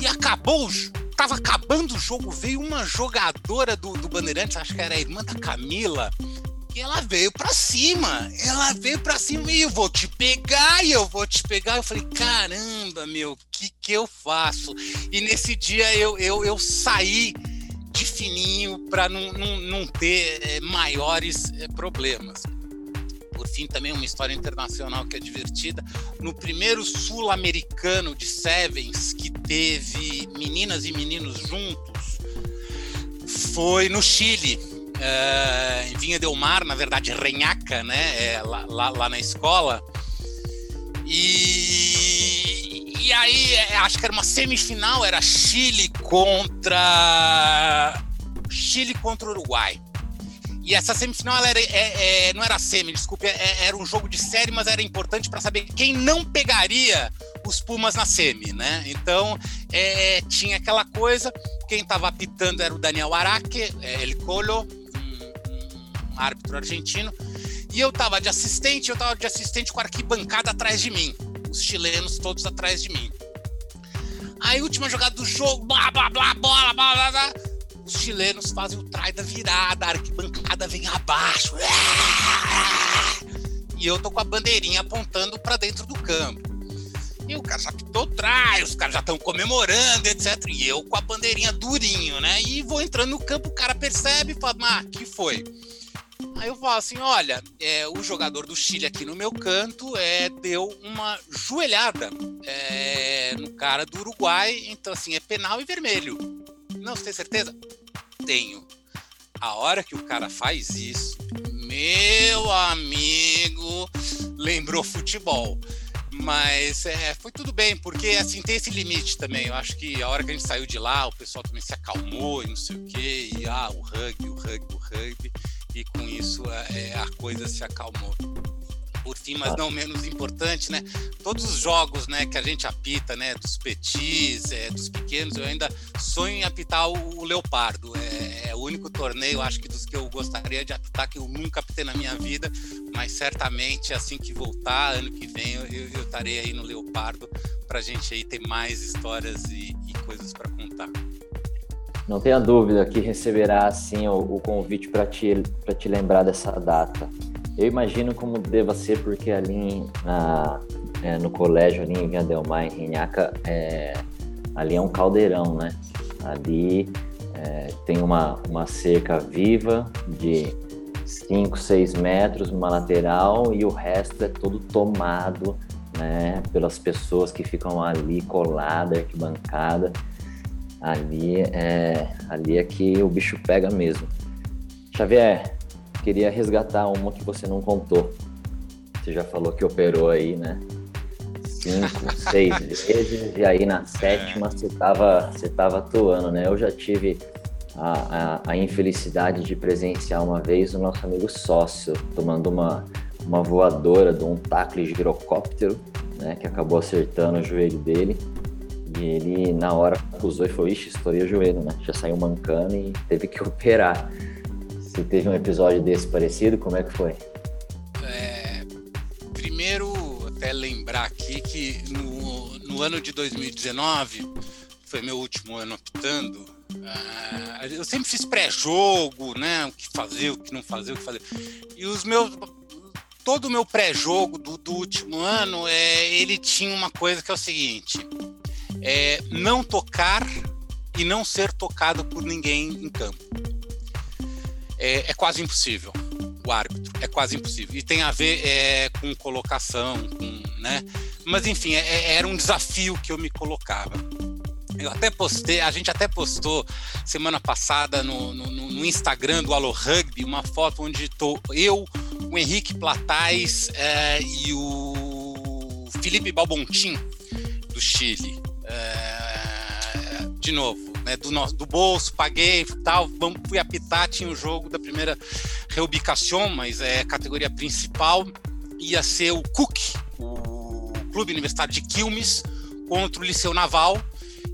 e acabou, tava acabando o jogo, veio uma jogadora do, do Bandeirantes, acho que era a irmã da Camila, e ela veio pra cima. Ela veio pra cima e eu vou te pegar, e eu vou te pegar. Eu falei, caramba, meu, o que, que eu faço? E nesse dia eu, eu, eu saí de fininho para não, não, não ter é, maiores é, problemas. Por fim, também uma história internacional que é divertida. No primeiro sul-americano de Sevens, que teve meninas e meninos juntos, foi no Chile em Vinha Del Mar, na verdade, Renhaca, né? É, lá, lá, lá, na escola. E, e aí, é, acho que era uma semifinal, era Chile contra. Chile contra Uruguai. E essa semifinal ela era, é, é, não era semi, desculpe, é, era um jogo de série, mas era importante para saber quem não pegaria os Pumas na semi, né? Então é, tinha aquela coisa, quem estava apitando era o Daniel Araque, é, El Colo, árbitro argentino, e eu tava de assistente, eu tava de assistente com a arquibancada atrás de mim, os chilenos todos atrás de mim. Aí, última jogada do jogo, blá, blá, blá, bola, blá, blá, blá. Os chilenos fazem o trai da virada, a arquibancada vem abaixo. E eu tô com a bandeirinha apontando para dentro do campo. E o cara já pitou trai, os caras já estão comemorando, etc. E eu com a bandeirinha durinho, né? E vou entrando no campo, o cara percebe e fala, ah, que foi? Aí eu falo assim: olha, é, o jogador do Chile aqui no meu canto é, deu uma joelhada é, no cara do Uruguai, então assim, é penal e vermelho. Não, você tem certeza? Tenho. A hora que o cara faz isso, meu amigo, lembrou futebol. Mas é, foi tudo bem, porque assim tem esse limite também. Eu acho que a hora que a gente saiu de lá, o pessoal também se acalmou e não sei o quê. E ah, o rugby, o rugby, o rugby e com isso é, a coisa se acalmou. Por fim, mas não menos importante, né? Todos os jogos, né, que a gente apita, né, dos petis, é, dos pequenos, eu ainda sonho em apitar o, o Leopardo. É, é, o único torneio, acho que dos que eu gostaria de apitar que eu nunca apitei na minha vida, mas certamente assim que voltar, ano que vem, eu estarei aí no Leopardo para a gente aí ter mais histórias e, e coisas para contar. Não tenha dúvida que receberá assim o, o convite para te, te lembrar dessa data. Eu imagino como deva ser, porque ali na, é, no colégio, ali em Vinha Del Mar, em Rinhaca, é, ali é um caldeirão, né? Ali é, tem uma, uma cerca viva de 5, 6 metros, uma lateral, e o resto é todo tomado né, pelas pessoas que ficam ali coladas, arquibancada ali é, ali é que o bicho pega mesmo. Xavier, queria resgatar uma que você não contou. Você já falou que operou aí, né? Cinco, [LAUGHS] seis vezes, e aí na sétima você estava você tava atuando, né? Eu já tive a, a, a, infelicidade de presenciar uma vez o nosso amigo sócio tomando uma, uma voadora de um tacle de girocóptero, né? Que acabou acertando o joelho dele. E ele, na hora, acusou e falou: Ixi, estourei o joelho, né? Já saiu mancando e teve que [LAUGHS] operar. Você teve um episódio desse parecido? Como é que foi? É, primeiro, até lembrar aqui que no, no ano de 2019, foi meu último ano optando, uh, eu sempre fiz pré-jogo, né? O que fazer, o que não fazer, o que fazer. E os meus todo o meu pré-jogo do, do, último ano, é, ele tinha uma coisa que é o seguinte: é não tocar e não ser tocado por ninguém em campo. É, é quase impossível o árbitro, é quase impossível. E tem a ver é, com colocação, com, né? Mas enfim, é, é, era um desafio que eu me colocava. Eu até postei, a gente até postou semana passada no, no, no Instagram do Alô Rugby uma foto onde estou eu, o Henrique Platais é, e o Felipe Balbontin do Chile. É, de novo, né, do, nosso, do bolso, paguei tal, vamos, fui apitar, tinha o jogo da primeira reubicação, mas é categoria principal, ia ser o Cook, o Clube Universitário de Quilmes, contra o Liceu Naval,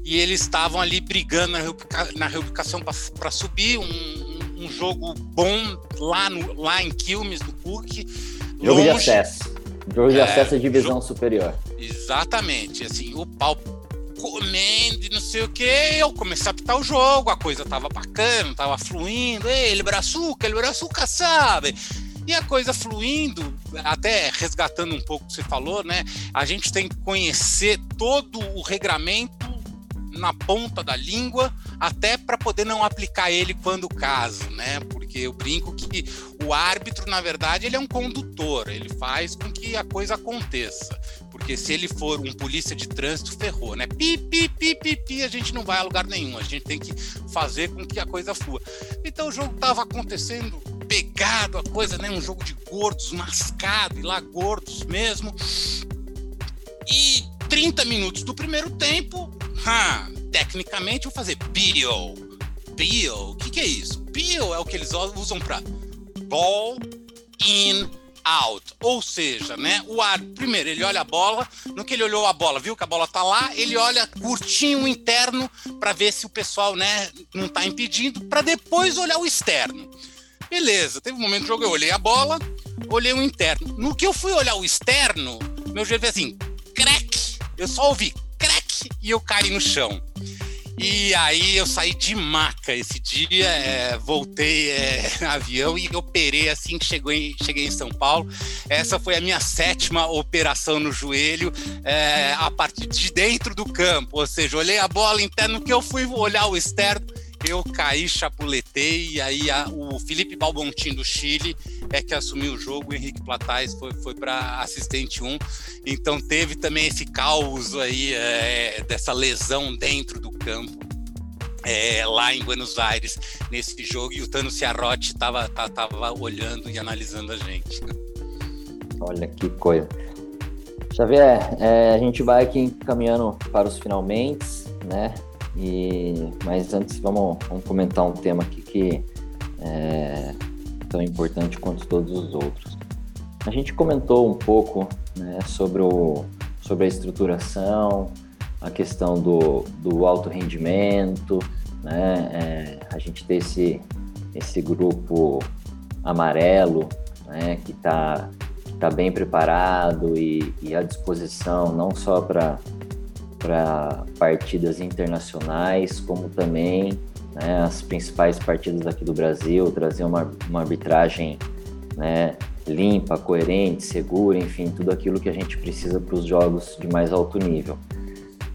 e eles estavam ali brigando na, reubica, na reubicação para subir, um, um, jogo bom lá, no, lá em Quilmes, no Cook. Jogo longe, de acesso. Jogo de é, acesso à divisão jogo, superior. Exatamente, assim, o pau comendo e não sei o que, eu comecei a apitar o jogo, a coisa tava bacana, tava fluindo, ele braçuca, ele braçuca, sabe? E a coisa fluindo, até resgatando um pouco o que você falou, né? A gente tem que conhecer todo o regramento na ponta da língua, até para poder não aplicar ele quando caso, né? Porque eu brinco que o árbitro, na verdade, ele é um condutor, ele faz com que a coisa aconteça. Porque se ele for um polícia de trânsito, ferrou, né? Pi, pi, pi, pi, pi, a gente não vai a lugar nenhum, a gente tem que fazer com que a coisa flua. Então o jogo estava acontecendo pegado, a coisa, né? Um jogo de gordos, mascado, e lá gordos mesmo. E 30 minutos do primeiro tempo, tecnicamente vou fazer PIO. PIO, o que, que é isso? PIO é o que eles usam para ball in out, ou seja, né, o ar, primeiro ele olha a bola, no que ele olhou a bola, viu que a bola tá lá, ele olha curtinho o interno para ver se o pessoal, né, não tá impedindo, para depois olhar o externo. Beleza, teve um momento do jogo, eu olhei a bola, olhei o interno. No que eu fui olhar o externo, meu joelho fez assim, crack, eu só ouvi e eu caí no chão. E aí eu saí de maca. Esse dia, é, voltei é, [LAUGHS] avião e operei assim que chegou em, cheguei em São Paulo. Essa foi a minha sétima operação no joelho é, a partir de dentro do campo, ou seja, olhei a bola interna, que eu fui olhar o externo, eu caí, chapuletei, e aí a, o Felipe Balbontin do Chile é que assumiu o jogo, o Henrique Platais foi, foi para assistente 1. Então teve também esse caos aí é, dessa lesão dentro do campo. É, lá em Buenos Aires, nesse jogo, e o Tano Ciarrotti estava tava olhando e analisando a gente. Olha que coisa. Xavier, é, a gente vai aqui caminhando para os finalmente, né? E, mas antes vamos, vamos comentar um tema aqui que é tão importante quanto todos os outros. A gente comentou um pouco né, sobre, o, sobre a estruturação, a questão do, do alto rendimento, né, é, a gente ter esse, esse grupo amarelo né, que está tá bem preparado e, e à disposição não só para para partidas internacionais, como também né, as principais partidas aqui do Brasil, trazer uma, uma arbitragem né, limpa, coerente, segura, enfim, tudo aquilo que a gente precisa para os jogos de mais alto nível.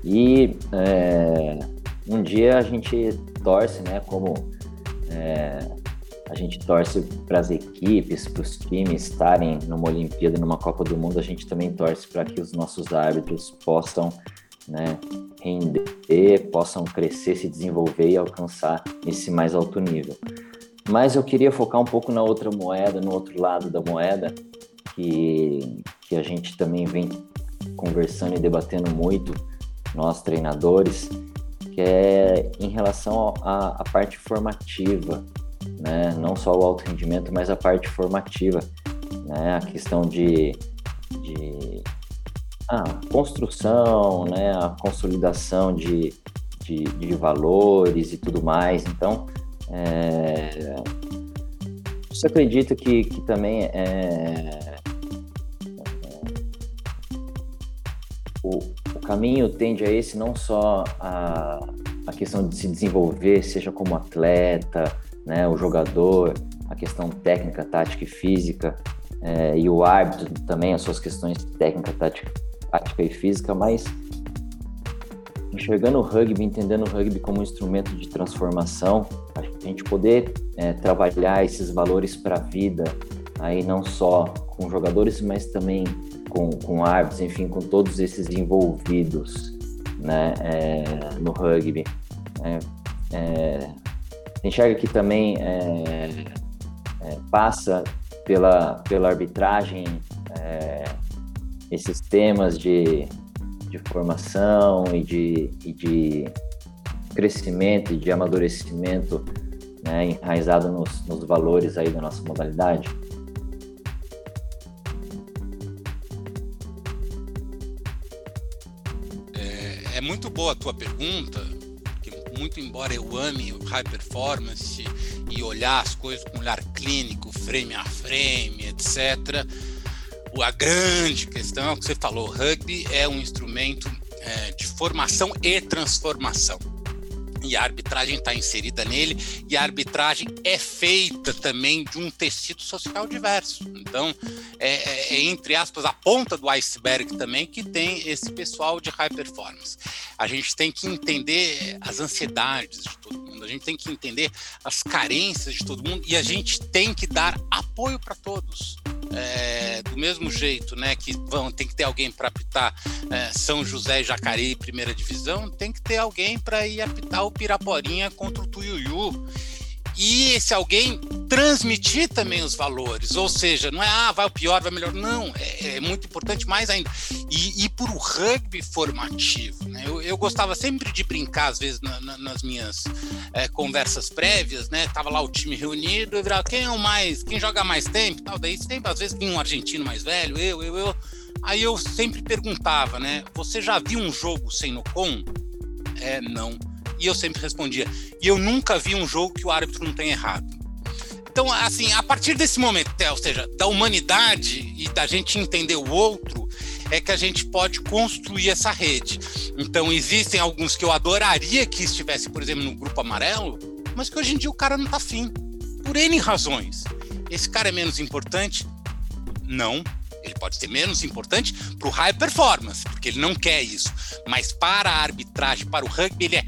E é, um dia a gente torce, né, como é, a gente torce para as equipes, para os times estarem numa Olimpíada, numa Copa do Mundo, a gente também torce para que os nossos árbitros possam né, render, possam crescer, se desenvolver e alcançar esse mais alto nível. Mas eu queria focar um pouco na outra moeda, no outro lado da moeda, que, que a gente também vem conversando e debatendo muito, nós treinadores, que é em relação à parte formativa, né? não só o alto rendimento, mas a parte formativa, né? a questão de, de a construção, né, a consolidação de, de, de valores e tudo mais. Então, é, você acredita que, que também é, é, o, o, caminho tende a esse, não só a, a questão de se desenvolver, seja como atleta, né, o jogador, a questão técnica, tática e física, é, e o árbitro também, as suas questões técnica, tática tática e física, mas enxergando o rugby, entendendo o rugby como um instrumento de transformação, a gente poder é, trabalhar esses valores para a vida, aí não só com jogadores, mas também com, com árbitros, enfim, com todos esses envolvidos né, é, no rugby. É, é enxerga que também é, é, passa pela, pela arbitragem esses temas de, de formação e de, e de crescimento e de amadurecimento né, enraizado nos, nos valores aí da nossa modalidade? É, é muito boa a tua pergunta, muito embora eu ame o high performance e olhar as coisas com olhar clínico, frame a frame, etc., a grande questão que você falou: rugby é um instrumento é, de formação e transformação. E a arbitragem está inserida nele, e a arbitragem é feita também de um tecido social diverso. Então, é, é, é entre aspas, a ponta do iceberg também que tem esse pessoal de high performance. A gente tem que entender as ansiedades de todo mundo, a gente tem que entender as carências de todo mundo, e a gente tem que dar apoio para todos é, do mesmo jeito, né, que vão tem que ter alguém para apitar é, São José e Jacareí primeira divisão, tem que ter alguém para ir apitar o Piraporinha contra o Tuiuiu e esse alguém transmitir também os valores, ou seja, não é ah, vai o pior, vai melhor, não, é, é muito importante mais ainda. E, e por o rugby formativo, né? Eu, eu, gostava sempre de brincar, às vezes, na, na, nas minhas é, conversas prévias, né? Tava lá o time reunido, eu virava, quem é o mais, quem joga mais tempo, tal, daí sempre, às vezes, vinha um argentino mais velho, eu, eu, eu. Aí eu sempre perguntava, né? Você já viu um jogo sem no com? É, não e eu sempre respondia. E eu nunca vi um jogo que o árbitro não tenha errado. Então, assim, a partir desse momento, ou seja, da humanidade e da gente entender o outro, é que a gente pode construir essa rede. Então, existem alguns que eu adoraria que estivesse, por exemplo, no grupo amarelo, mas que hoje em dia o cara não tá afim, por N razões. Esse cara é menos importante? Não. Ele pode ser menos importante para o high performance, porque ele não quer isso. Mas para a arbitragem, para o rugby, ele é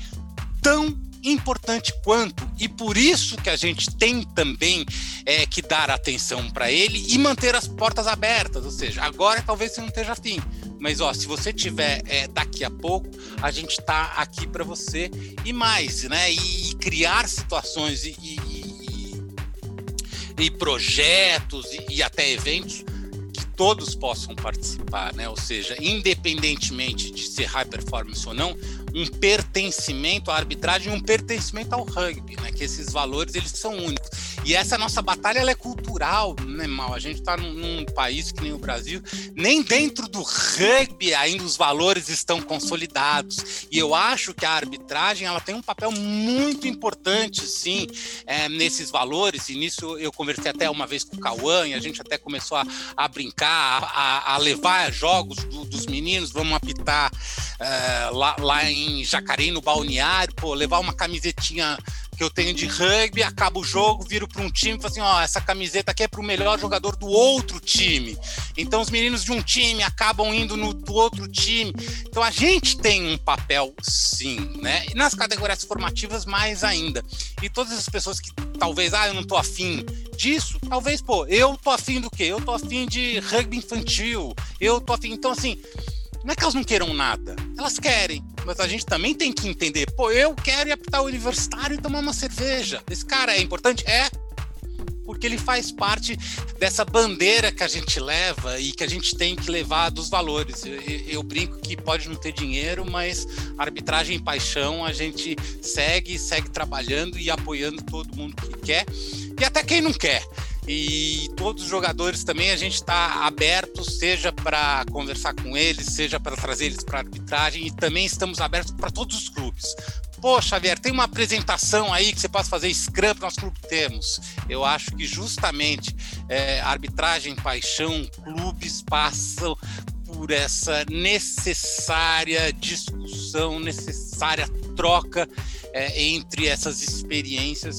tão importante quanto, e por isso que a gente tem também é, que dar atenção para ele e manter as portas abertas. Ou seja, agora talvez você não esteja afim, mas ó, se você tiver é, daqui a pouco, a gente está aqui para você e mais, né? E, e criar situações e, e, e projetos e, até eventos que todos possam participar, né? Ou seja, independentemente de ser high performance ou não, um pertencimento à arbitragem, um pertencimento ao rugby, né? Que esses valores eles são únicos. E essa nossa batalha ela é cultural, né, mal? A gente está num, num, país que nem o Brasil, nem dentro do rugby ainda os valores estão consolidados. E eu acho que a arbitragem ela tem um papel muito importante, sim, é, nesses valores. E nisso eu conversei até uma vez com o Cauã e a gente até começou a, a brincar, a, a levar jogos do, dos meninos, vamos apitar é, lá, lá em Jacareí, no balneário, pô, levar uma camisetinha que eu tenho de rugby, acaba o jogo, viro para um time e falo assim: ó, essa camiseta aqui é para o melhor jogador do outro time. Então os meninos de um time acabam indo no do outro time. Então a gente tem um papel sim, né? E nas categorias formativas mais ainda. E todas as pessoas que talvez, ah, eu não tô afim disso, talvez, pô, eu tô afim do quê? Eu tô afim de rugby infantil. Eu tô afim. Então, assim, não é que elas não queiram nada, elas querem, mas a gente também tem que entender, pô, eu quero ir apitar o universitário e tomar uma cerveja. Esse cara é importante? É, porque ele faz parte dessa bandeira que a gente leva e que a gente tem que levar dos valores. Eu, eu, brinco que pode não ter dinheiro, mas arbitragem e paixão a gente segue, segue trabalhando e apoiando todo mundo que quer e até quem não quer. E todos os jogadores também a gente está aberto, seja para conversar com eles, seja para trazer eles para arbitragem, e também estamos abertos para todos os clubes. Pô, Xavier, tem uma apresentação aí que você possa fazer Scrum para nosso clube? Temos. Eu acho que justamente é, arbitragem, paixão, clubes passam por essa necessária discussão, necessária troca é, entre essas experiências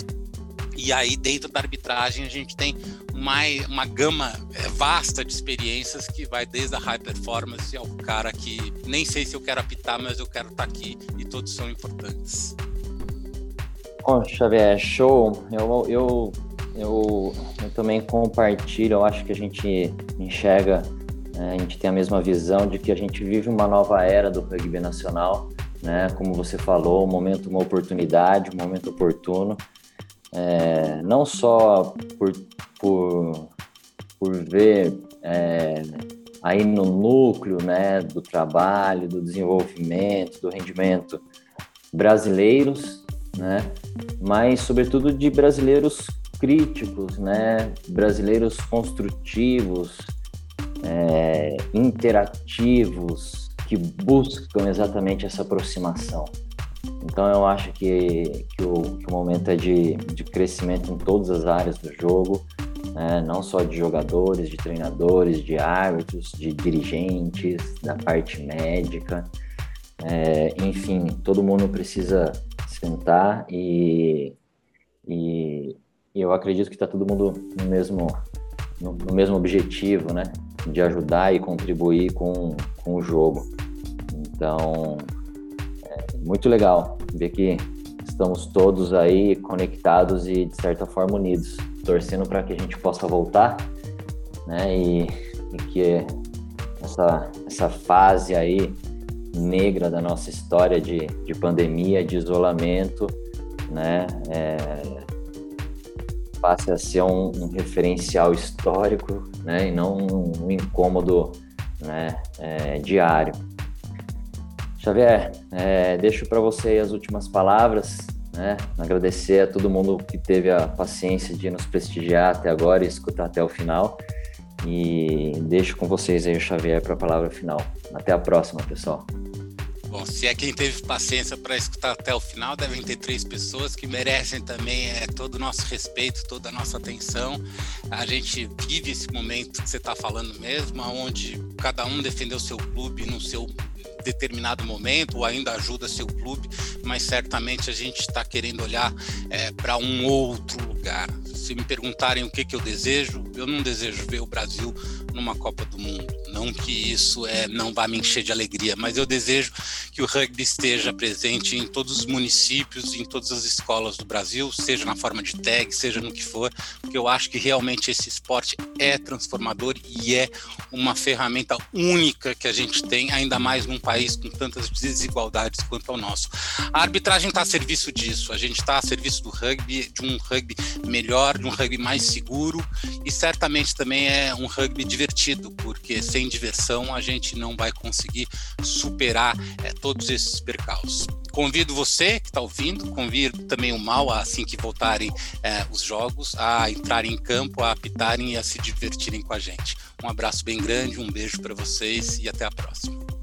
e aí, dentro da arbitragem, a gente tem uma, uma gama é, vasta de experiências que vai desde a high performance ao cara que nem sei se eu quero apitar, mas eu quero estar tá aqui e todos são importantes. Bom, Xavier, show. Eu, eu, eu, eu também compartilho, eu acho que a gente enxerga, né, a gente tem a mesma visão de que a gente vive uma nova era do rugby nacional, né? Como você falou, um momento, uma oportunidade, um momento oportuno é, não só por, por, por ver é, aí no núcleo né, do trabalho, do desenvolvimento, do rendimento brasileiros, né, mas sobretudo de brasileiros críticos, né, brasileiros construtivos, é, interativos, que buscam exatamente essa aproximação. Então eu acho que, que, o, que o momento é de, de crescimento em todas as áreas do jogo, né? não só de jogadores, de treinadores, de árbitros, de dirigentes, da parte médica. É, enfim, todo mundo precisa sentar e, e, e eu acredito que está todo mundo no mesmo, no, no, mesmo objetivo, né? De ajudar e contribuir com, com o jogo. Então, muito legal ver que estamos todos aí conectados e de certa forma unidos, torcendo para que a gente possa voltar, né? E, e, que essa, essa fase aí negra da nossa história de, de pandemia, de isolamento, né? É, passe a ser um, um, referencial histórico, né? E não um, um incômodo, né? É, diário. Xavier, é, deixo para você as últimas palavras, né? Agradecer a todo mundo que teve a paciência de nos prestigiar até agora e escutar até o final. E deixo com vocês aí o Xavier para a palavra final. Até a próxima, pessoal. Bom, se é quem teve paciência para escutar até o final, devem ter três pessoas que merecem também é, todo o nosso respeito, toda a nossa atenção. A gente vive esse momento que você está falando mesmo, onde cada um defendeu seu clube no seu determinado momento ou ainda ajuda seu clube, mas certamente a gente está querendo olhar é, para um outro lugar. Se me perguntarem o que, que eu desejo, eu não desejo ver o Brasil numa Copa do Mundo. Não que isso é, não vá me encher de alegria, mas eu desejo que o rugby esteja presente em todos os municípios, em todas as escolas do Brasil, seja na forma de tag, seja no que for, porque eu acho que realmente esse esporte é transformador e é uma ferramenta única que a gente tem, ainda mais num país com tantas desigualdades quanto ao nosso. A arbitragem está a serviço disso, a gente está a serviço do rugby, de um rugby melhor, de um rugby mais seguro e certamente também é um rugby divertido, porque sem diversão a gente não vai conseguir superar é, todos esses percalços. Convido você que está ouvindo, convido também o Mal, assim que voltarem é, os jogos, a entrarem em campo, a apitarem e a se divertirem com a gente. Um abraço bem grande, um beijo para vocês e até a próxima.